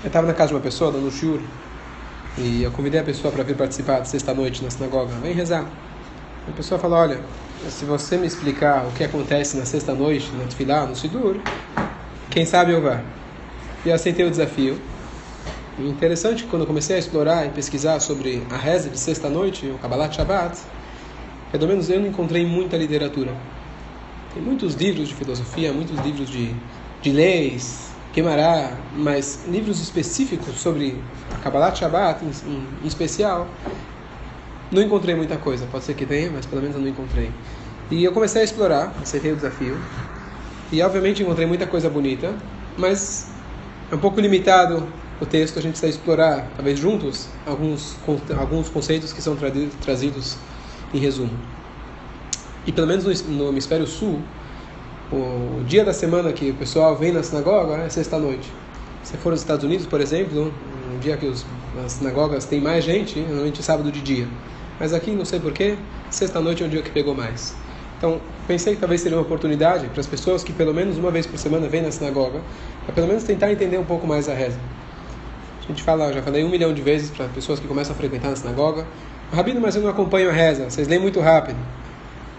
Eu estava na casa de uma pessoa, dando um shiur, e eu convidei a pessoa para vir participar de sexta-noite na sinagoga. Vem rezar. A pessoa falou, olha, se você me explicar o que acontece na sexta-noite, na Tfilá, no Sidur, quem sabe eu vá. E eu aceitei o desafio. E interessante que quando eu comecei a explorar e pesquisar sobre a reza de sexta-noite, o Kabbalat Shabbat, pelo menos eu não encontrei muita literatura. Tem muitos livros de filosofia, muitos livros de, de leis, Queimará, mas livros específicos sobre Kabbalat Shabbat em, em, em, especial, não encontrei muita coisa. Pode ser que tenha, mas pelo menos eu não encontrei. E eu comecei a explorar, aceitei o desafio. E obviamente encontrei muita coisa bonita, mas é um pouco limitado o texto. A gente precisa explorar, talvez juntos, alguns, alguns conceitos que são trazidos em resumo. E pelo menos no, no hemisfério sul, o dia da semana que o pessoal vem na sinagoga é sexta-noite. Se for nos Estados Unidos, por exemplo, um dia que os, as sinagogas têm mais gente, normalmente é sábado de dia. Mas aqui, não sei porquê, sexta-noite é o dia que pegou mais. Então, pensei que talvez seria uma oportunidade para as pessoas que pelo menos uma vez por semana vêm na sinagoga, para pelo menos tentar entender um pouco mais a reza. A gente fala, já falei um milhão de vezes para pessoas que começam a frequentar na sinagoga, Rabino, mas eu não acompanho a reza, vocês leem muito rápido.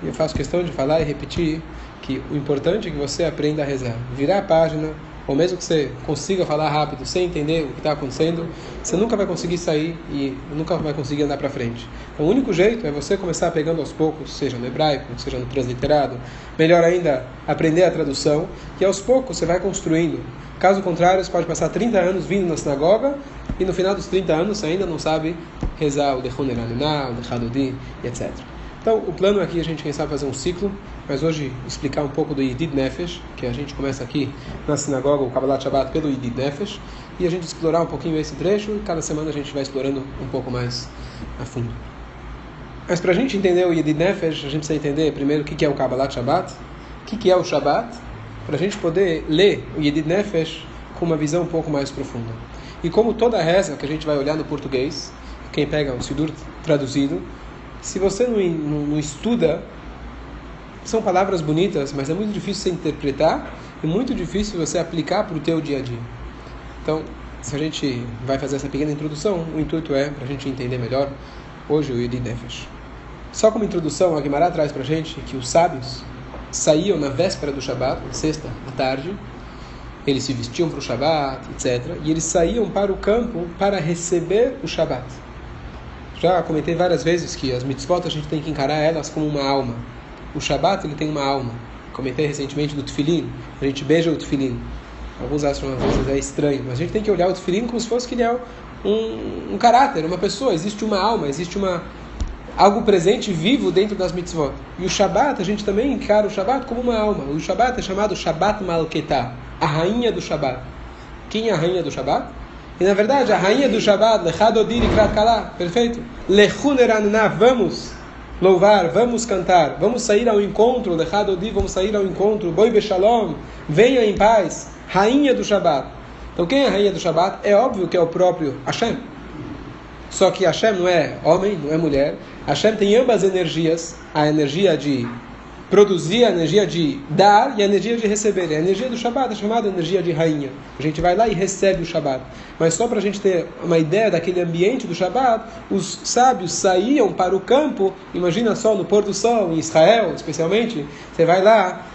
E eu faço questão de falar e repetir que o importante é que você aprenda a rezar. Virar a página, ou mesmo que você consiga falar rápido, sem entender o que está acontecendo, você nunca vai conseguir sair e nunca vai conseguir andar para frente. Então, o único jeito é você começar pegando aos poucos, seja no hebraico, seja no transliterado, melhor ainda, aprender a tradução, e aos poucos você vai construindo. Caso contrário, você pode passar 30 anos vindo na sinagoga e no final dos 30 anos você ainda não sabe rezar o Dechon Eranunah, o Dechadodi, etc. Então, o plano aqui é a gente, quem sabe, fazer um ciclo, mas hoje explicar um pouco do Yidid Nefesh, que a gente começa aqui na sinagoga, o Kabbalat Shabbat, pelo Yidid Nefesh, e a gente explorar um pouquinho esse trecho, e cada semana a gente vai explorando um pouco mais a fundo. Mas para a gente entender o Yidid Nefesh, a gente precisa entender primeiro o que é o Kabbalat Shabbat, o que é o Shabbat, para a gente poder ler o Yidid Nefesh com uma visão um pouco mais profunda. E como toda reza que a gente vai olhar no português, quem pega o Sidur traduzido, se você não, não, não estuda, são palavras bonitas, mas é muito difícil você interpretar e muito difícil você aplicar para o teu dia a dia. Então, se a gente vai fazer essa pequena introdução, o intuito é para a gente entender melhor hoje o Yedi Nefesh. Só como introdução, a Guimarães traz para a gente que os sábios saíam na véspera do Shabat, sexta à tarde, eles se vestiam para o Shabat, etc. E eles saíam para o campo para receber o Shabat. Já comentei várias vezes que as mitzvot a gente tem que encarar elas como uma alma. O Shabat ele tem uma alma. Comentei recentemente do Tufilin. A gente beija o Tufilin. Alguns acham às vezes é estranho, mas a gente tem que olhar o Tufilin como se fosse que ele é um, um caráter, uma pessoa. Existe uma alma, existe uma algo presente vivo dentro das mitzvot. E o Shabat, a gente também encara o Shabat como uma alma. O Shabat é chamado Shabat Malketah, a rainha do Shabat. Quem é a rainha do Shabat? E na verdade, a rainha do Shabbat, Lechadodir Krat Kala, perfeito? Lechuneranna, vamos louvar, vamos cantar, vamos sair ao encontro, Lechadodir, vamos sair ao encontro, Boi Beshalom, venha em paz, rainha do Shabbat. Então quem é a rainha do Shabbat? É óbvio que é o próprio Hashem. Só que Hashem não é homem, não é mulher. Hashem tem ambas energias, a energia de produzir a energia de dar e a energia de receber. A energia do Shabat é chamada energia de rainha. A gente vai lá e recebe o Shabat. Mas só para a gente ter uma ideia daquele ambiente do Shabat, os sábios saíam para o campo. Imagina só no pôr do sol, em Israel especialmente. Você vai lá,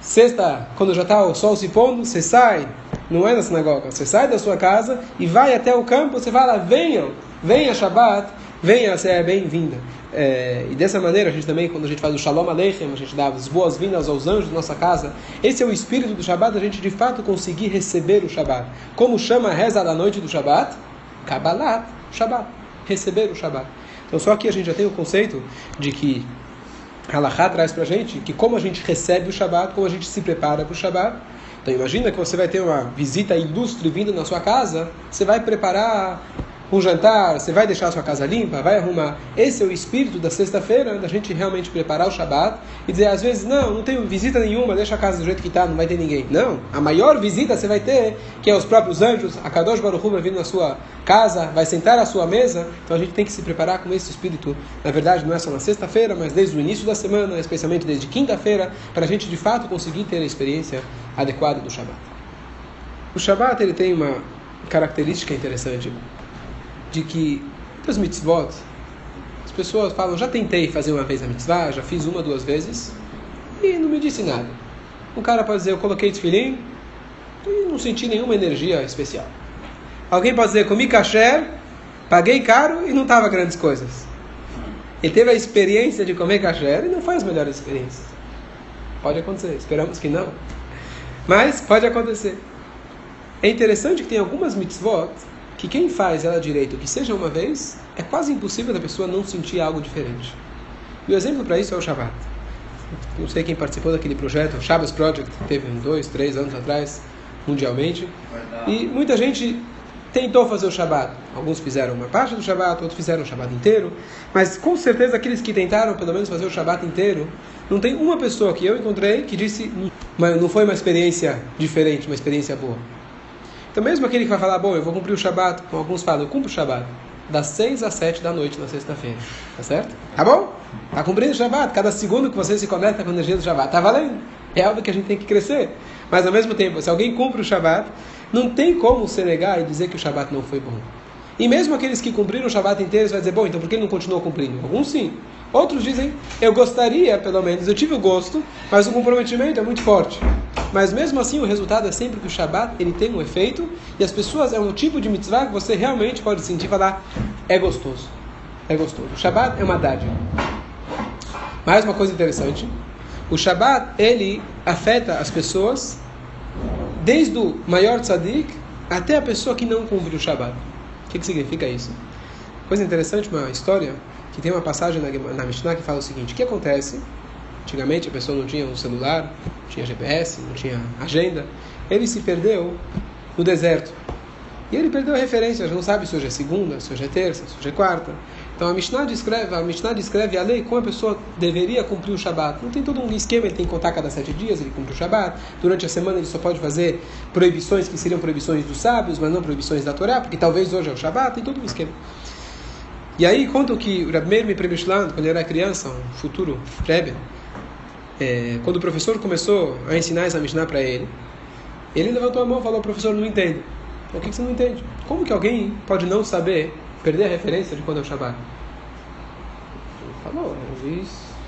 sexta, quando já está o sol se pondo, você sai. Não é na sinagoga. Você sai da sua casa e vai até o campo. Você fala: venham, venha Shabat, venha, você é bem-vinda. É, e dessa maneira, a gente também, quando a gente faz o Shalom Aleichem, a gente dá as boas-vindas aos anjos da nossa casa. Esse é o espírito do Shabat, a gente de fato conseguir receber o Shabat. Como chama a reza da noite do Shabat? Kabbalat, Shabat. Receber o Shabat. Então, só aqui a gente já tem o conceito de que Halachá traz para a gente que como a gente recebe o Shabat, como a gente se prepara para o Shabat. Então, imagina que você vai ter uma visita ilustre vindo na sua casa, você vai preparar um jantar, você vai deixar a sua casa limpa, vai arrumar. Esse é o espírito da sexta-feira, da gente realmente preparar o Shabat e dizer às vezes, não, não tenho visita nenhuma, deixa a casa do jeito que está, não vai ter ninguém. Não, a maior visita você vai ter, que é os próprios anjos, a Kadosh Baruch vai vir na sua casa, vai sentar à sua mesa, então a gente tem que se preparar com esse espírito. Na verdade, não é só na sexta-feira, mas desde o início da semana, especialmente desde quinta-feira, para a gente de fato conseguir ter a experiência adequada do Shabat. O Shabat ele tem uma característica interessante de que muitas mitzvot, as pessoas falam, já tentei fazer uma vez a mitzvah, já fiz uma, duas vezes, e não me disse nada. Um cara pode dizer, eu coloquei desfilim e não senti nenhuma energia especial. Alguém pode dizer, comi kasher, paguei caro e não estava grandes coisas. Ele teve a experiência de comer kasher e não foi as melhores experiências. Pode acontecer, esperamos que não. Mas pode acontecer. É interessante que tem algumas mitzvot que quem faz ela direito, que seja uma vez, é quase impossível da pessoa não sentir algo diferente. E o exemplo para isso é o Shabbat. Não sei quem participou daquele projeto, o Shabbos Project, que teve uns dois, três anos atrás, mundialmente. E muita gente tentou fazer o Shabat. Alguns fizeram uma parte do Shabat, outros fizeram o Shabat inteiro. Mas com certeza aqueles que tentaram pelo menos fazer o Shabat inteiro, não tem uma pessoa que eu encontrei que disse, mas não foi uma experiência diferente, uma experiência boa. Então mesmo aquele que vai falar, bom, eu vou cumprir o Shabat, como alguns falam, eu cumpro o Shabat, das 6 às 7 da noite na sexta-feira. Tá certo? Tá bom? Tá cumprindo o Shabat. Cada segundo que você se conecta com a energia do Shabat, tá valendo. É óbvio que a gente tem que crescer. Mas ao mesmo tempo, se alguém cumpre o Shabat, não tem como se negar e dizer que o Shabat não foi bom. E mesmo aqueles que cumpriram o Shabat inteiro, vai dizer, bom, então por que ele não continuou cumprindo? Alguns sim. Outros dizem, eu gostaria, pelo menos, eu tive o gosto, mas o comprometimento é muito forte. Mas mesmo assim, o resultado é sempre que o Shabat ele tem um efeito e as pessoas é um tipo de mitzvah que você realmente pode sentir e falar, é gostoso. É gostoso. O Shabat é uma dádiva. Mais uma coisa interessante, o Shabat ele afeta as pessoas desde o maior tzadik até a pessoa que não cumpre o Shabat. O que, que significa isso? Coisa interessante, uma história que tem uma passagem na, na Mishnah que fala o seguinte: o que acontece? Antigamente a pessoa não tinha um celular, não tinha GPS, não tinha agenda. Ele se perdeu no deserto. E ele perdeu a referência, já não sabe se hoje é segunda, se hoje é terça, se hoje é quarta. Então a Mishnah descreve, a Mishnah descreve a lei como a pessoa deveria cumprir o Shabat. Não tem todo um esquema, ele tem que contar cada sete dias, ele cumpre o Shabat. Durante a semana ele só pode fazer proibições que seriam proibições dos sábios, mas não proibições da Torá, porque talvez hoje é o Shabat, tem todo um esquema. E aí conta que o Rabmeir me Premishlán, quando ele era criança, um futuro Rebbe, é, quando o professor começou a ensinar essa Mishnah para ele, ele levantou a mão e falou, professor, não entendo. O que, que você não entende? Como que alguém pode não saber, perder a referência de quando é o Shabat? Ele falou, ele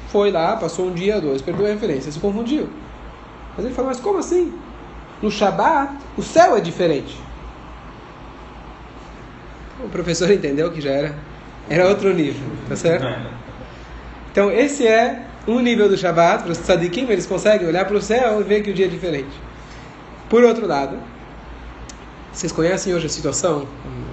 foi lá, passou um dia, dois, perdeu a referência, se confundiu. Mas ele falou, mas como assim? No Shabat, o céu é diferente. O professor entendeu que já era era outro nível, tá certo? Então, esse é um nível do Shabbat, para os tzadikim, eles conseguem olhar para o céu e ver que o dia é diferente. Por outro lado, vocês conhecem hoje a situação,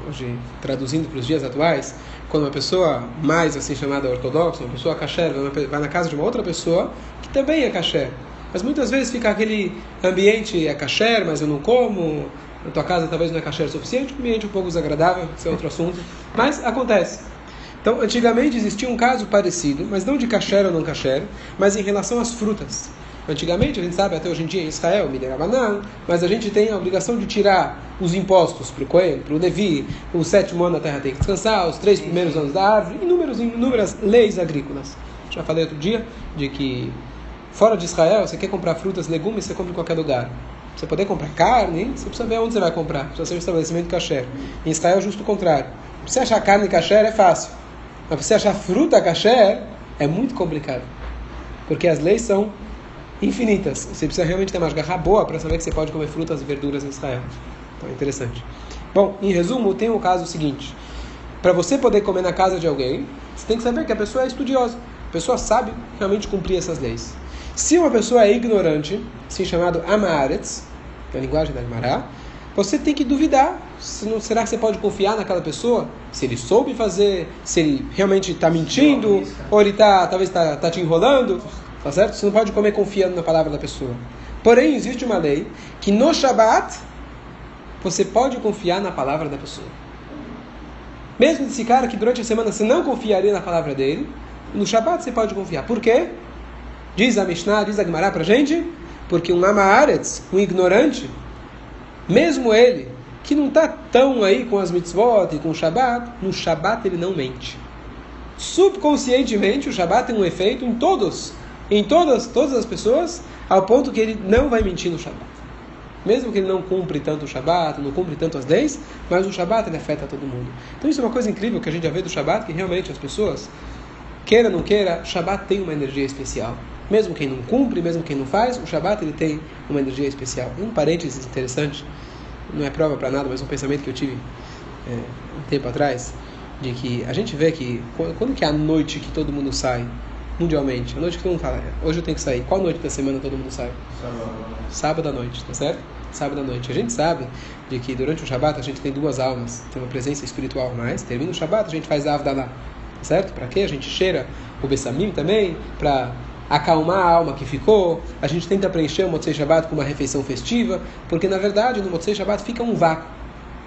hoje traduzindo para os dias atuais, quando uma pessoa mais assim chamada ortodoxa, uma pessoa kasher, vai na casa de uma outra pessoa que também é kasher. Mas muitas vezes fica aquele ambiente é kasher, mas eu não como, na tua casa talvez não é kasher suficiente, um ambiente um pouco desagradável, isso é outro assunto, mas acontece. Então, antigamente existia um caso parecido, mas não de kasher ou não kasher, mas em relação às frutas. Antigamente, a gente sabe, até hoje em dia em Israel, banana, mas a gente tem a obrigação de tirar os impostos para o Coelho, para o Levi, o sétimo ano a terra tem que descansar, os três primeiros anos da árvore, inúmeras, inúmeras leis agrícolas. Já falei outro dia de que fora de Israel, você quer comprar frutas, legumes, você compra em qualquer lugar. Você poder comprar carne, você precisa ver onde você vai comprar, precisa ser um estabelecimento kasher. Em Israel, justo o contrário. Você achar carne kasher é fácil. Mas você achar fruta kasher é muito complicado. Porque as leis são infinitas. Você precisa realmente ter uma garra boa para saber que você pode comer frutas e verduras em Israel. Então é interessante. Bom, em resumo, tem o caso seguinte. Para você poder comer na casa de alguém, você tem que saber que a pessoa é estudiosa. A pessoa sabe realmente cumprir essas leis. Se uma pessoa é ignorante, assim chamado amaretz, que é linguagem da Mará, você tem que duvidar. será que você pode confiar naquela pessoa? Se ele soube fazer, se ele realmente está mentindo, ou ele tá, talvez está tá te enrolando, tá certo? Você não pode comer confiando na palavra da pessoa. Porém, existe uma lei que no Shabat você pode confiar na palavra da pessoa. Mesmo desse cara que durante a semana você não confiaria na palavra dele, no Shabat você pode confiar. Por quê? Diz a Mishnah, diz a Gemara pra gente, porque um Amaretz, um ignorante, mesmo ele, que não está tão aí com as mitzvot e com o Shabat, no Shabat ele não mente. Subconscientemente, o Shabat tem um efeito em todos, em todas, todas as pessoas, ao ponto que ele não vai mentir no Shabat. mesmo que ele não cumpre tanto o Shabat, não cumpre tanto as leis, mas o Shabat ele afeta todo mundo. Então isso é uma coisa incrível que a gente já vê do Shabat, que realmente as pessoas, queira ou não queira, Shabat tem uma energia especial. Mesmo quem não cumpre, mesmo quem não faz, o Shabat ele tem uma energia especial. Um parênteses interessante, não é prova para nada, mas um pensamento que eu tive é, um tempo atrás, de que a gente vê que quando que é a noite que todo mundo sai, mundialmente, a noite que todo mundo fala, hoje eu tenho que sair, qual noite da semana todo mundo sai? Sábado. Sábado à noite, tá certo? Sábado à noite. A gente sabe de que durante o Shabat a gente tem duas almas, tem uma presença espiritual mais, termina o Shabat, a gente faz a Avdalah, tá certo? Para quê? A gente cheira o Bessamim também, para acalmar a alma que ficou, a gente tenta preencher o Motzei Shabbat com uma refeição festiva, porque na verdade no Motzei Shabbat fica um vácuo.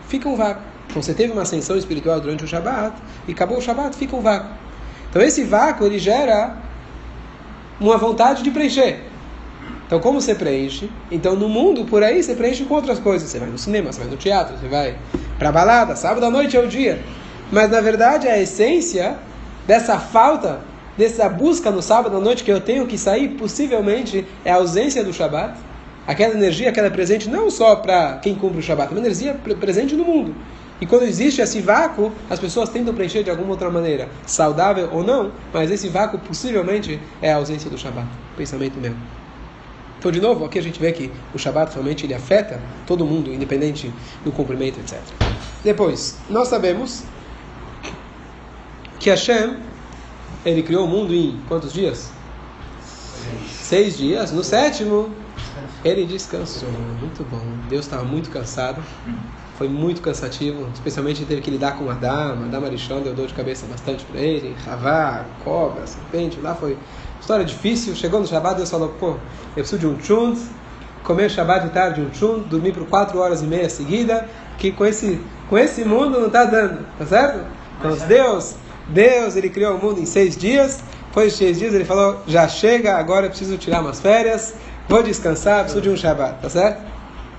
Fica um vácuo. Então você teve uma ascensão espiritual durante o Shabbat e acabou o Shabbat, fica um vácuo. Então esse vácuo ele gera uma vontade de preencher. Então como você preenche? Então no mundo por aí você preenche com outras coisas. Você vai no cinema, você vai no teatro, você vai para balada, sábado à noite é o dia. Mas na verdade a essência dessa falta dessa busca no sábado à noite que eu tenho que sair, possivelmente é a ausência do Shabat. Aquela energia, aquela presente não só para quem cumpre o Shabat, é uma energia presente no mundo. E quando existe esse vácuo, as pessoas tentam preencher de alguma outra maneira, saudável ou não, mas esse vácuo possivelmente é a ausência do Shabat. Pensamento meu. Então, de novo, aqui a gente vê que o Shabat realmente ele afeta todo mundo, independente do cumprimento, etc. Depois, nós sabemos que Hashem ele criou o mundo em quantos dias? Seis dias. No sétimo, ele descansou. Muito bom. Deus estava muito cansado. Foi muito cansativo, especialmente teve que lidar com Adam. Adam Arishon deu dor de cabeça bastante para ele. Ravá, cobra, serpente. Lá foi história difícil. Chegou no Shabbat, Deus falou: pô, eu preciso de um chunt. Comer Shabbat de tarde, um chunt. Dormir por quatro horas e meia seguida. Que com esse, com esse mundo não está dando. Tá certo? Então, Deus Deus, ele criou o mundo em seis dias. Depois de seis dias, ele falou: já chega, agora eu preciso tirar umas férias, vou descansar, preciso de um Shabbat, tá certo?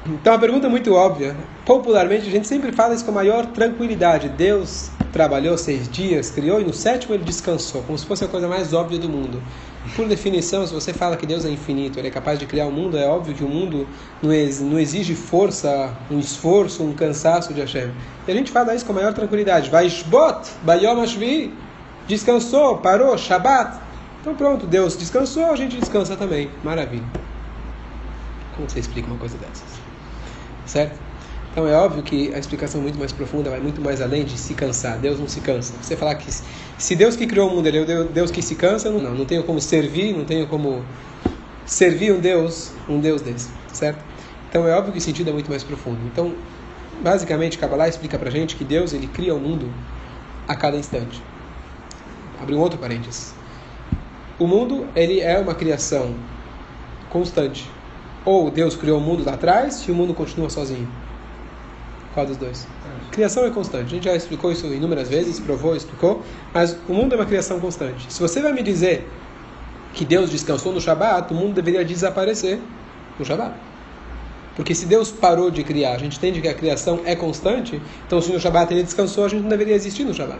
Então, a pergunta é muito óbvia. Popularmente, a gente sempre fala isso com maior tranquilidade. Deus trabalhou seis dias, criou, e no sétimo ele descansou, como se fosse a coisa mais óbvia do mundo. Por definição, se você fala que Deus é infinito, Ele é capaz de criar o mundo, é óbvio que o mundo não exige força, um esforço, um cansaço de Hashem. E a gente fala isso com a maior tranquilidade. Vaishbot, Bayom Ashvi, descansou, parou, Shabbat. Então pronto, Deus descansou, a gente descansa também. Maravilha. Como você explica uma coisa dessas? Certo? Então é óbvio que a explicação é muito mais profunda, vai muito mais além de se cansar. Deus não se cansa. Você falar que se Deus que criou o mundo, ele é o Deus que se cansa, não, não tenho como servir, não tenho como servir um Deus, um Deus desse, certo? Então é óbvio que o sentido é muito mais profundo. Então, basicamente, Kabbalah explica pra gente que Deus ele cria o mundo a cada instante. Abre um outro parênteses. O mundo ele é uma criação constante. Ou Deus criou o mundo lá atrás e o mundo continua sozinho. Qual dos dois? Criação é constante. A gente já explicou isso inúmeras vezes, provou, explicou. Mas o mundo é uma criação constante. Se você vai me dizer que Deus descansou no Shabat, o mundo deveria desaparecer no Shabat. Porque se Deus parou de criar, a gente entende que a criação é constante, então se no Shabat ele descansou, a gente não deveria existir no Shabat.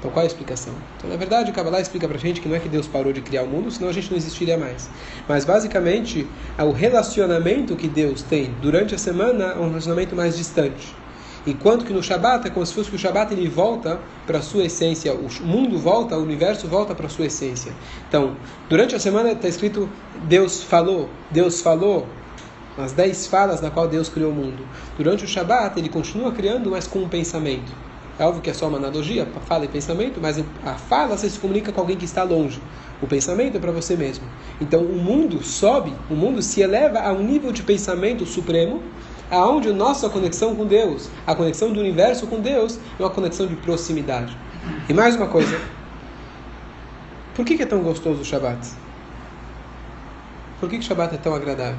Então qual é a explicação? Então na verdade o Kabbalah explica pra gente que não é que Deus parou de criar o mundo, senão a gente não existiria mais. Mas basicamente é o relacionamento que Deus tem durante a semana é um relacionamento mais distante. Enquanto que no Shabat é como se fosse que o Shabat ele volta para a sua essência, o mundo volta, o universo volta para a sua essência. Então, durante a semana está escrito Deus falou, Deus falou, as dez falas na qual Deus criou o mundo. Durante o Shabat ele continua criando, mas com um pensamento. É óbvio que é só uma analogia, fala e pensamento, mas a fala você se comunica com alguém que está longe. O pensamento é para você mesmo. Então o mundo sobe, o mundo se eleva a um nível de pensamento supremo, aonde a nossa conexão com Deus, a conexão do universo com Deus, é uma conexão de proximidade. E mais uma coisa. Por que, é tão gostoso o Shabat? Por que, o Shabat é tão agradável?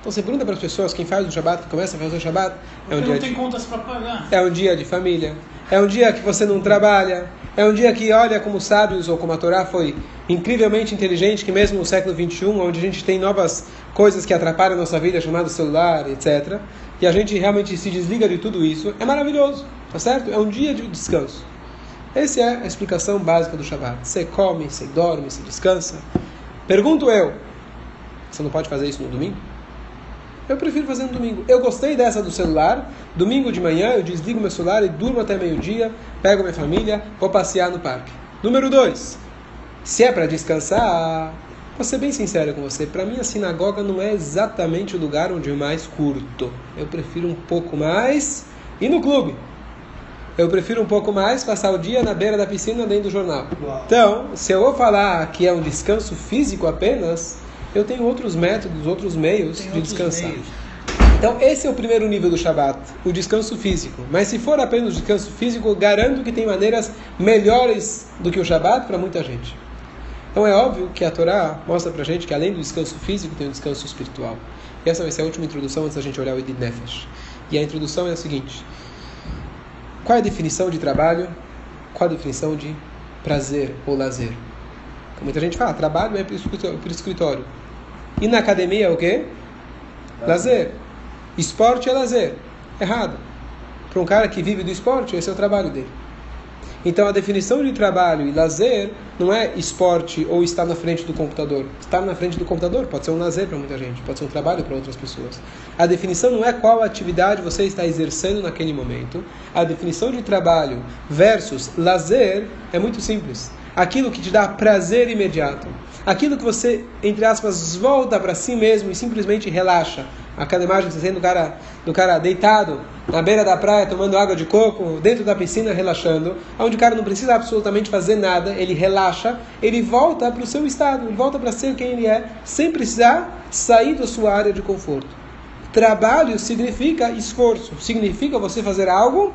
Então você pergunta para as pessoas, quem faz o Shabat, que começa a fazer o Shabat, é um dia não tem de, contas para pagar. É um dia de família, é um dia que você não trabalha, é um dia que olha como sábios ou como a Torá foi incrivelmente inteligente, que mesmo no século 21, onde a gente tem novas coisas que atrapalham a nossa vida, chamado celular, etc., e a gente realmente se desliga de tudo isso, é maravilhoso, tá certo? É um dia de descanso. Essa é a explicação básica do Shabat. Você come, você dorme, você descansa. Pergunto eu, você não pode fazer isso no domingo? Eu prefiro fazer no domingo. Eu gostei dessa do celular. Domingo de manhã eu desligo meu celular e durmo até meio-dia, pego minha família, vou passear no parque. Número 2. Se é para descansar, vou ser bem sincero com você, para mim a sinagoga não é exatamente o lugar onde eu mais curto. Eu prefiro um pouco mais ir no clube. Eu prefiro um pouco mais passar o dia na beira da piscina lendo o jornal. Uau. Então, se eu vou falar que é um descanso físico apenas, eu tenho outros métodos, outros meios Tem de outros descansar. Meios. Então, esse é o primeiro nível do Shabat, o descanso físico. Mas se for apenas o descanso físico, garanto que tem maneiras melhores do que o Shabat para muita gente. Então é óbvio que a Torá mostra pra gente que além do descanso físico tem o um descanso espiritual. E essa vai ser a última introdução antes da gente olhar o Edid Nefesh. E a introdução é a seguinte: qual é a definição de trabalho? Qual a definição de prazer ou lazer? Muita gente fala, trabalho é para o escritório. E na academia é o quê? Lazer. Esporte é lazer. Errado. Para um cara que vive do esporte, esse é o trabalho dele. Então a definição de trabalho e lazer não é esporte ou estar na frente do computador. Estar na frente do computador pode ser um lazer para muita gente, pode ser um trabalho para outras pessoas. A definição não é qual atividade você está exercendo naquele momento. A definição de trabalho versus lazer é muito simples. Aquilo que te dá prazer imediato. Aquilo que você, entre aspas, volta para si mesmo e simplesmente relaxa aquela imagem você do cara, do cara deitado na beira da praia, tomando água de coco, dentro da piscina, relaxando, onde o cara não precisa absolutamente fazer nada, ele relaxa, ele volta para o seu estado, volta para ser quem ele é, sem precisar sair da sua área de conforto. Trabalho significa esforço, significa você fazer algo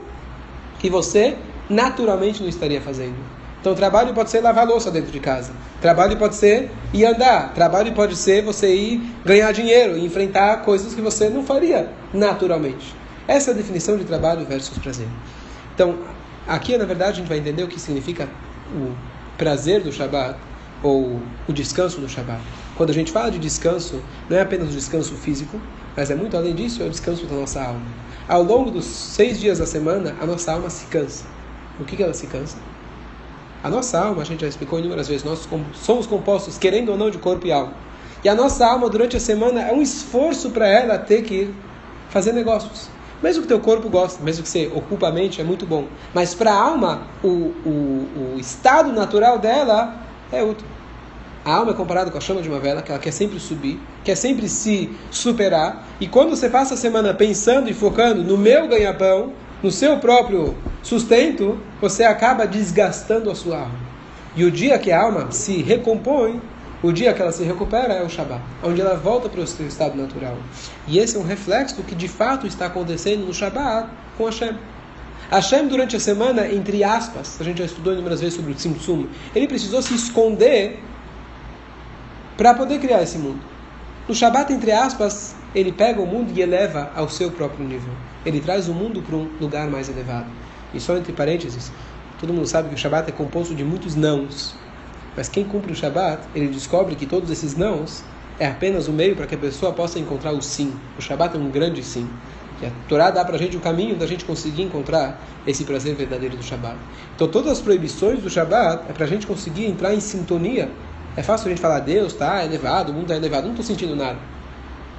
que você naturalmente não estaria fazendo. Então, trabalho pode ser lavar louça dentro de casa. Trabalho pode ser ir andar. Trabalho pode ser você ir ganhar dinheiro e enfrentar coisas que você não faria naturalmente. Essa é a definição de trabalho versus prazer. Então, aqui, na verdade, a gente vai entender o que significa o prazer do Shabat ou o descanso do Shabat. Quando a gente fala de descanso, não é apenas o descanso físico, mas é muito além disso, é o descanso da nossa alma. Ao longo dos seis dias da semana, a nossa alma se cansa. O que, que ela se cansa? A nossa alma, a gente já explicou inúmeras vezes, nós somos compostos, querendo ou não, de corpo e alma. E a nossa alma, durante a semana, é um esforço para ela ter que fazer negócios. Mesmo que teu corpo goste, mesmo que você ocupa a mente, é muito bom. Mas para a alma, o, o, o estado natural dela é outro. A alma é comparada com a chama de uma vela, que ela quer sempre subir, quer sempre se superar. E quando você passa a semana pensando e focando no meu ganha-pão, no seu próprio sustento, você acaba desgastando a sua alma. E o dia que a alma se recompõe, o dia que ela se recupera é o Shabat, onde ela volta para o seu estado natural. E esse é um reflexo do que de fato está acontecendo no Shabat com Hashem. Hashem, durante a semana, entre aspas, a gente já estudou inúmeras vezes sobre o Tzimtzum, ele precisou se esconder para poder criar esse mundo. No Shabat, entre aspas, ele pega o mundo e eleva ao seu próprio nível. Ele traz o mundo para um lugar mais elevado. E só entre parênteses, todo mundo sabe que o Shabat é composto de muitos nãos. Mas quem cumpre o Shabat, ele descobre que todos esses nãos é apenas o meio para que a pessoa possa encontrar o sim. O Shabat é um grande sim. E a Torá dá para a gente o caminho da gente conseguir encontrar esse prazer verdadeiro do Shabat. Então todas as proibições do Shabat é para a gente conseguir entrar em sintonia. É fácil a gente falar, Deus está elevado, o mundo está elevado, não estou sentindo nada.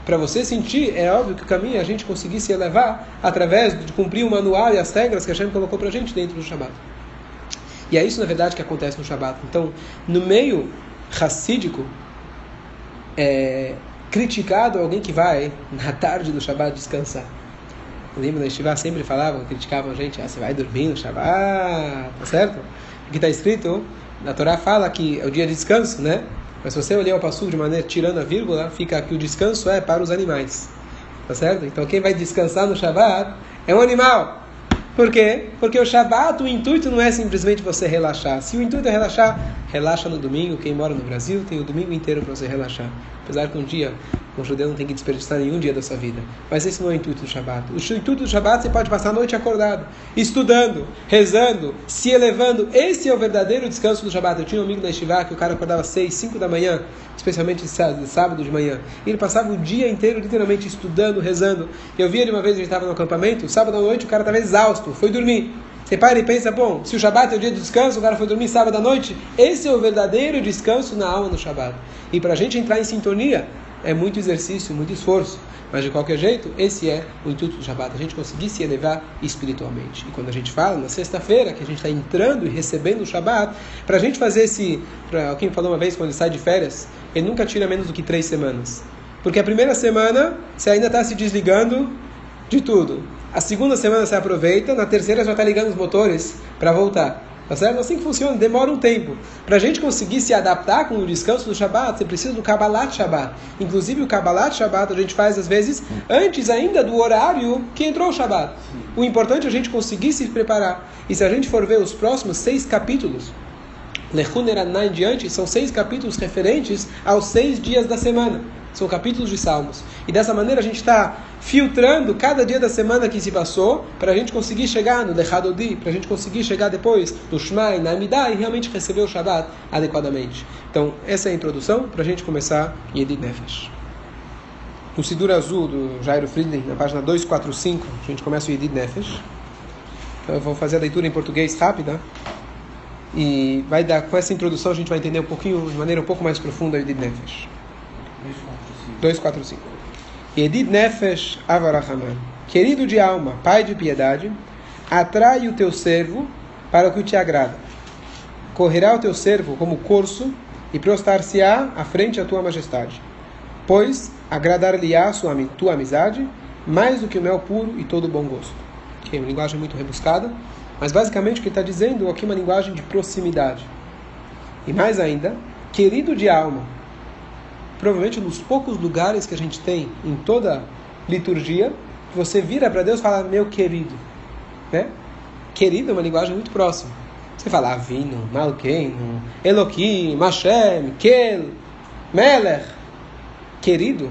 Para você sentir, é óbvio que o caminho é a gente conseguir se elevar através de cumprir o manual e as regras que a gente colocou para a gente dentro do Shabat. E é isso, na verdade, que acontece no Shabat. Então, no meio racídico, é criticado alguém que vai na tarde do Shabat descansar. Lembra da Estivá sempre falavam, criticavam a gente, ah, você vai dormir no Shabat, tá certo? O que está escrito, na Torá fala que é o dia de descanso, né? Mas se você olhar o passo de maneira tirando a vírgula, fica que o descanso é para os animais. Tá certo? Então quem vai descansar no Shabat é um animal. Por quê? Porque o Shabat, o intuito não é simplesmente você relaxar. Se o intuito é relaxar, relaxa no domingo. Quem mora no Brasil tem o domingo inteiro para você relaxar. Apesar que um dia um judeu não tem que desperdiçar nenhum dia da sua vida. Mas esse não é o intuito do Shabat. O intuito do Shabat você pode passar a noite acordado, estudando, rezando, se elevando. Esse é o verdadeiro descanso do Shabat. Eu tinha um amigo da Estivá que o cara acordava às 6, 5 da manhã, especialmente sábado de manhã. E ele passava o dia inteiro literalmente estudando, rezando. Eu vi ele uma vez, gente estava no acampamento, sábado à noite o cara estava exausto, foi dormir. Você para e pensa, bom, se o Shabat é o dia do descanso, o cara foi dormir sábado à noite, esse é o verdadeiro descanso na alma no Shabat. E para a gente entrar em sintonia, é muito exercício, muito esforço. Mas de qualquer jeito, esse é o intuito do Shabat, a gente conseguir se elevar espiritualmente. E quando a gente fala na sexta-feira que a gente está entrando e recebendo o Shabat, para a gente fazer esse. Alguém falou uma vez quando ele sai de férias, ele nunca tira menos do que três semanas. Porque a primeira semana você ainda está se desligando de tudo. A segunda semana você aproveita, na terceira já está ligando os motores para voltar. Tá certo? Assim que funciona, demora um tempo. Para a gente conseguir se adaptar com o descanso do Shabat, você precisa do Kabbalat Shabat. Inclusive, o Kabbalat Shabat a gente faz às vezes antes ainda do horário que entrou o Shabat. O importante é a gente conseguir se preparar. E se a gente for ver os próximos seis capítulos, Lechuneraná em diante, são seis capítulos referentes aos seis dias da semana. São capítulos de Salmos. E dessa maneira a gente está filtrando cada dia da semana que se passou para a gente conseguir chegar no Lechadodi, para a gente conseguir chegar depois no e na Amidah e realmente receber o Shabbat adequadamente. Então, essa é a introdução para a gente começar Yedid Nefesh. No Sidur Azul do Jairo Friedland, na página 245, a gente começa o Yedid Nefesh. Então, eu vou fazer a leitura em português rápida. E vai dar, com essa introdução a gente vai entender um pouquinho, de maneira um pouco mais profunda Yedid Nefesh. 245. Yedid Nefesh Avarahaman. Querido de alma, pai de piedade, atrai o teu servo para o que te agrada. Correrá o teu servo como corso e prostrar-se-á à frente da tua majestade. Pois agradar-lhe-á tua amizade mais do que o mel puro e todo bom gosto. Que é linguagem muito rebuscada, mas basicamente o que está dizendo aqui é uma linguagem de proximidade. E mais ainda, querido de alma, provavelmente nos poucos lugares que a gente tem em toda liturgia, você vira para Deus e fala, meu querido. Né? Querido é uma linguagem muito próxima. Você fala Avino, Malkeino, Elohim, Mashem, Kel, Meler. Querido,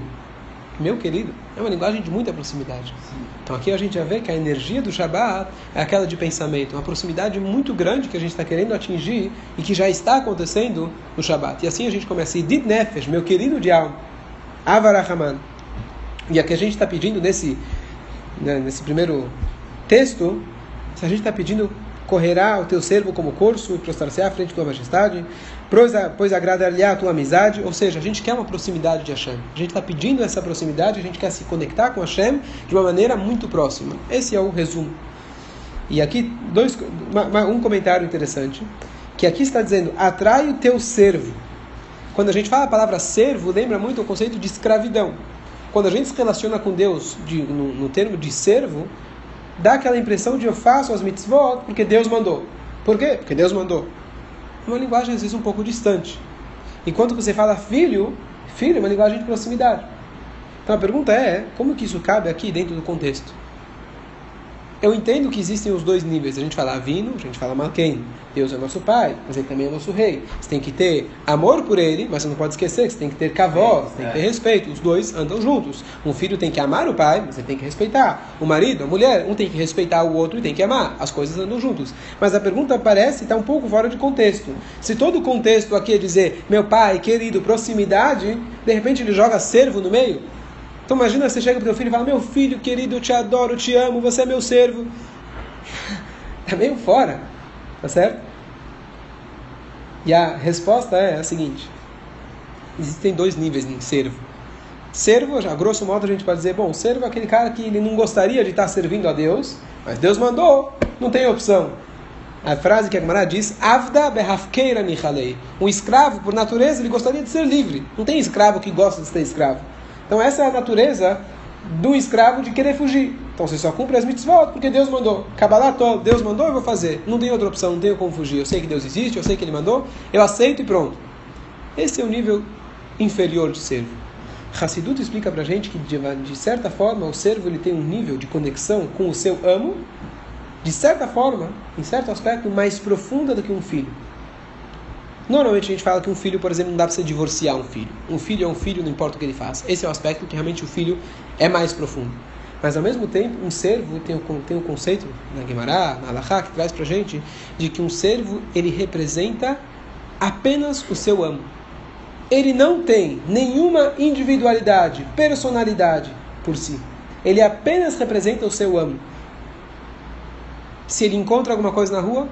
meu querido, é uma linguagem de muita proximidade. Então aqui a gente já vê que a energia do Shabbat é aquela de pensamento, uma proximidade muito grande que a gente está querendo atingir e que já está acontecendo no Shabbat. E assim a gente começa, Idid Nefesh, meu querido de alma, Avarahaman. E aqui a gente está pedindo nesse, né, nesse primeiro texto, se a gente está pedindo correrá o teu servo como corso e prostrar-se à frente da tua majestade, pois agradar-lhe a tua amizade, ou seja, a gente quer uma proximidade de Hashem. A gente está pedindo essa proximidade, a gente quer se conectar com Hashem de uma maneira muito próxima. Esse é o resumo. E aqui, dois, um comentário interessante, que aqui está dizendo, atrai o teu servo. Quando a gente fala a palavra servo, lembra muito o conceito de escravidão. Quando a gente se relaciona com Deus de, no, no termo de servo, dá aquela impressão de eu faço as mitzvot porque Deus mandou. Por quê? Porque Deus mandou. Uma linguagem às vezes um pouco distante. Enquanto você fala filho, filho é uma linguagem de proximidade. Então a pergunta é, como que isso cabe aqui dentro do contexto? Eu entendo que existem os dois níveis. A gente fala Avino, a gente fala Malken. Deus é nosso pai, mas ele também é nosso rei. Você tem que ter amor por ele, mas você não pode esquecer que você tem que ter cavó, você tem que ter respeito. Os dois andam juntos. Um filho tem que amar o pai, mas ele tem que respeitar. O marido, a mulher, um tem que respeitar o outro e tem que amar. As coisas andam juntos. Mas a pergunta parece estar um pouco fora de contexto. Se todo o contexto aqui é dizer meu pai, querido, proximidade, de repente ele joga servo no meio. Então imagina você chega para o filho e fala, meu filho querido, eu te adoro, eu te amo, você é meu servo. Está meio fora, tá certo? E a resposta é a seguinte: existem dois níveis em servo. Servo, já grosso modo a gente pode dizer, bom, servo é aquele cara que ele não gostaria de estar servindo a Deus, mas Deus mandou, não tem opção. A frase que a Gemara diz, Avda behafkeira michalei. Um escravo, por natureza, ele gostaria de ser livre. Não tem escravo que gosta de ser escravo. Então essa é a natureza do escravo de querer fugir. Então você só cumpre as mitzvot porque Deus mandou. Kabbalah Deus mandou, eu vou fazer. Não tem outra opção, não tenho como fugir. Eu sei que Deus existe, eu sei que Ele mandou, eu aceito e pronto. Esse é o nível inferior de servo. Hassidut explica pra gente que, de, de certa forma, o servo ele tem um nível de conexão com o seu amo, de certa forma, em certo aspecto, mais profunda do que um filho. Normalmente a gente fala que um filho, por exemplo, não dá para você divorciar um filho. Um filho é um filho, não importa o que ele faça. Esse é o aspecto que realmente o filho é mais profundo. Mas ao mesmo tempo, um servo tem o, tem o conceito na Guimará, na Alahá, que traz para gente, de que um servo ele representa apenas o seu amo. Ele não tem nenhuma individualidade, personalidade por si. Ele apenas representa o seu amo. Se ele encontra alguma coisa na rua,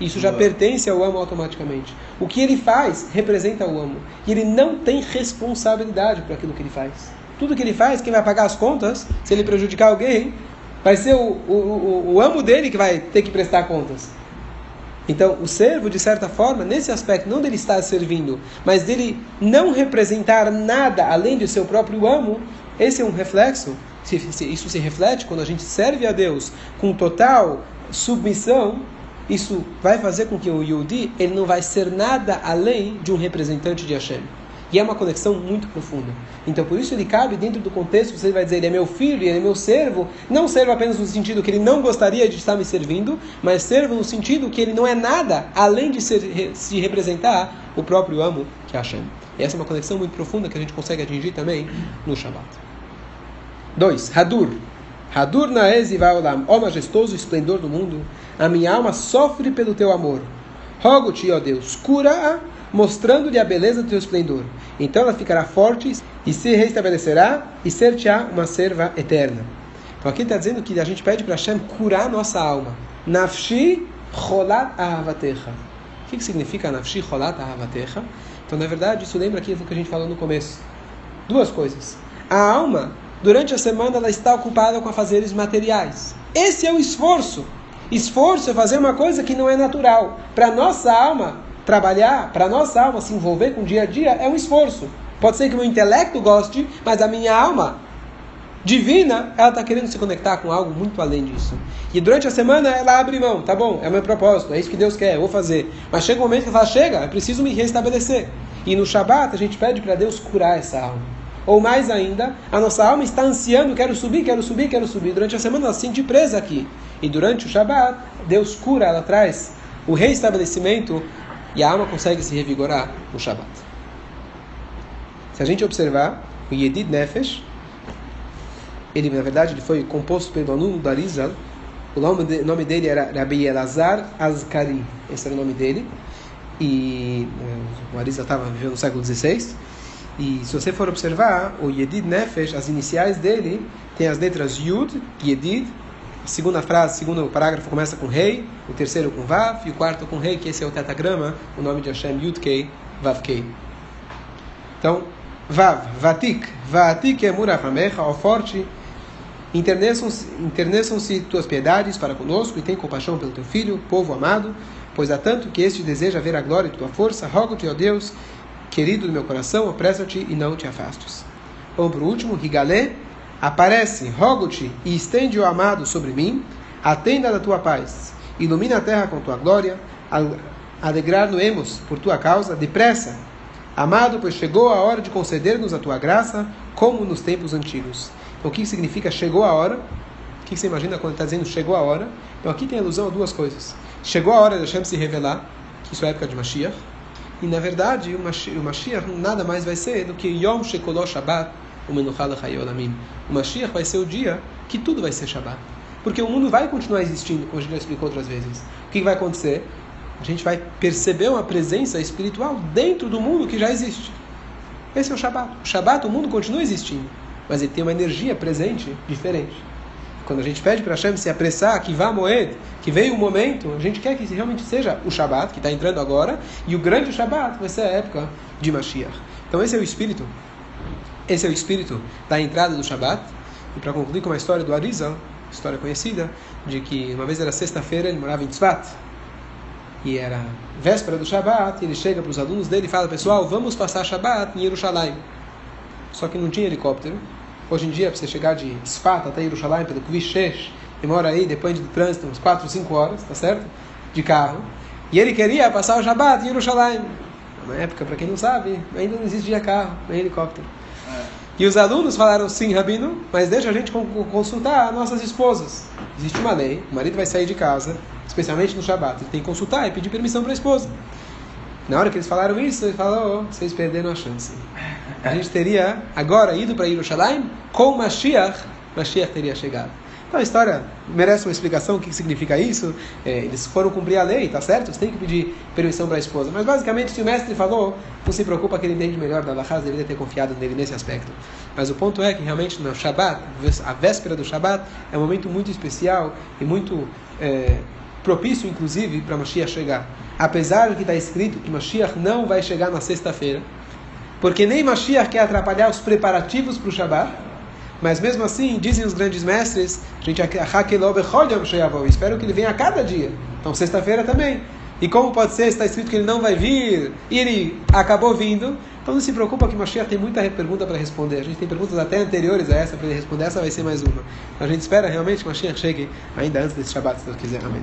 isso já pertence ao amo automaticamente. O que ele faz representa o amo. E ele não tem responsabilidade por aquilo que ele faz. Tudo que ele faz, quem vai pagar as contas, se ele prejudicar alguém, vai ser o, o, o, o amo dele que vai ter que prestar contas. Então, o servo, de certa forma, nesse aspecto, não dele estar servindo, mas dele não representar nada além de seu próprio amo, esse é um reflexo. Isso se reflete quando a gente serve a Deus com total submissão. Isso vai fazer com que o Yudi ele não vai ser nada além de um representante de Hashem. E é uma conexão muito profunda. Então, por isso ele cabe dentro do contexto, você vai dizer, ele é meu filho, ele é meu servo, não servo apenas no sentido que ele não gostaria de estar me servindo, mas servo no sentido que ele não é nada além de ser, se representar o próprio amo, que é Hashem. E essa é uma conexão muito profunda que a gente consegue atingir também no Shabbat. 2. Hadur. Hadur naez olam, ó majestoso esplendor do mundo, a minha alma sofre pelo teu amor. Rogo-te, ó Deus, cura-a mostrando-lhe a beleza do teu esplendor. Então ela ficará forte e se restabelecerá e ser-te-á uma serva eterna. Então aqui está dizendo que a gente pede para Hashem curar nossa alma. Nafshi cholat ahavatecha. O que, que significa nafshi cholat ahavatecha? Então, na verdade, isso lembra aquilo que a gente falou no começo. Duas coisas. A alma, durante a semana, ela está ocupada com afazeres materiais. Esse é o esforço. Esforço é fazer uma coisa que não é natural. Para nossa alma, trabalhar, para nossa alma se envolver com o dia a dia, é um esforço. Pode ser que meu intelecto goste, mas a minha alma divina, ela está querendo se conectar com algo muito além disso. E durante a semana ela abre mão, tá bom, é o meu propósito, é isso que Deus quer, eu vou fazer. Mas chega um momento que ela fala, chega, eu preciso me restabelecer. E no Shabat a gente pede para Deus curar essa alma. Ou mais ainda, a nossa alma está ansiando, quero subir, quero subir, quero subir. Durante a semana ela se sente presa aqui. E durante o Shabat, Deus cura, ela traz o reestabelecimento e a alma consegue se revigorar no Shabat. Se a gente observar, o Yedid Nefesh, ele na verdade ele foi composto pelo aluno Arizal, o nome dele era Rabbi Elazar Azkari, esse era o nome dele, e eh, o Arizal estava vivendo no século XVI, e se você for observar, o Yedid Nefesh, as iniciais dele, tem as letras Yud, Yedid, a segunda frase, o segundo parágrafo começa com rei, o terceiro com vav e o quarto com rei, que esse é o tetagrama, o nome de Hashem Vavkei. Então, vav, vatik, vatik é murafamecha, ó forte, interneçam-se tuas piedades para conosco e tem compaixão pelo teu filho, povo amado, pois há tanto que este deseja ver a glória de tua força, rogo-te, ó Deus, querido do meu coração, apressa-te e não te afastes. Vamos para o último, Rigalé, Aparece, rogo-te e estende o amado sobre mim, atenda da tua paz, ilumina a terra com tua glória, alegrar-nos por tua causa, depressa. Amado, pois chegou a hora de conceder-nos a tua graça, como nos tempos antigos. Então, o que significa chegou a hora? O que você imagina quando está dizendo chegou a hora? Então, aqui tem alusão a duas coisas. Chegou a hora de Hashem se revelar, que isso é a época de Mashiach, e na verdade o Mashiach nada mais vai ser do que Yom Shekolot Shabbat, o Menuchal Hayolamim. O Mashiach vai ser o dia que tudo vai ser Shabbat. Porque o mundo vai continuar existindo, como a gente já explicou outras vezes. O que vai acontecer? A gente vai perceber uma presença espiritual dentro do mundo que já existe. Esse é o Shabbat. O Shabbat, o mundo continua existindo, mas ele tem uma energia presente diferente. Quando a gente pede para Hashem se apressar, que vá moed, que veio o momento, a gente quer que realmente seja o Shabbat, que está entrando agora, e o grande Shabbat vai ser a época de Mashiach. Então esse é o espírito esse é o espírito da entrada do Shabat. E para concluir com uma história do Arizal, história conhecida, de que uma vez era sexta-feira, ele morava em Tzvat. E era véspera do Shabat, e ele chega para os alunos dele e fala: Pessoal, vamos passar Shabat em Yerushalayim. Só que não tinha helicóptero. Hoje em dia, para você chegar de Tzvat até Yerushalayim pelo Kvish demora aí, depende do trânsito, uns 4, 5 horas, tá certo? De carro. E ele queria passar o Shabat em Yerushalayim. Na época, para quem não sabe, ainda não existia carro, nem helicóptero. E os alunos falaram, sim, Rabino, mas deixa a gente consultar nossas esposas. Existe uma lei, o marido vai sair de casa, especialmente no Shabat, ele tem que consultar e pedir permissão para a esposa. Na hora que eles falaram isso, ele falou, oh, vocês perderam a chance. A gente teria agora ido para Yerushalayim, com Mashiach, Mashiach teria chegado. Então a história merece uma explicação, o que significa isso. É, eles foram cumprir a lei, tá certo? Você tem que pedir permissão para a esposa. Mas basicamente, se o mestre falou, não se preocupa que ele entende melhor da Lahaz, deveria ter confiado nele nesse aspecto. Mas o ponto é que realmente no Shabat, a véspera do Shabat, é um momento muito especial e muito é, propício, inclusive, para Mashiach chegar. Apesar de que está escrito que Mashiach não vai chegar na sexta-feira, porque nem Mashiach quer atrapalhar os preparativos para o Shabat, mas mesmo assim, dizem os grandes mestres, a gente espero que ele venha a cada dia. Então, sexta-feira também. E como pode ser, está escrito que ele não vai vir, e ele acabou vindo. Então não se preocupa que Mashiach tem muita pergunta para responder. A gente tem perguntas até anteriores a essa para ele responder. Essa vai ser mais uma. A gente espera realmente que Mashiach chegue ainda antes desse Shabbat, se Deus quiser. Amém.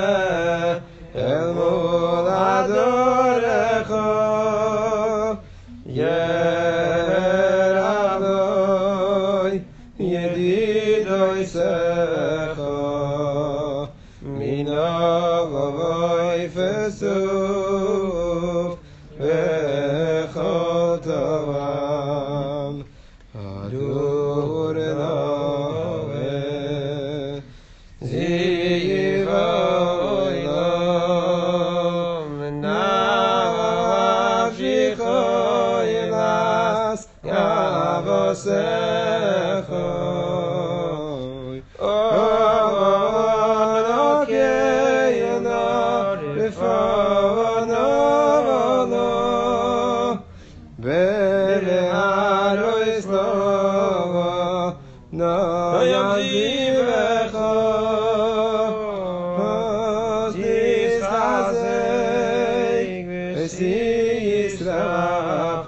Israel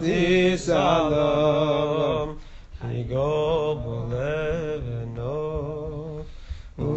ti salom ki go bolev u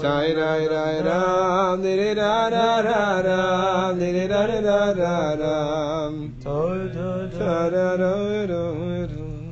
Chay ray ray ra der ra ra ra der ra ra ra der ra ra ra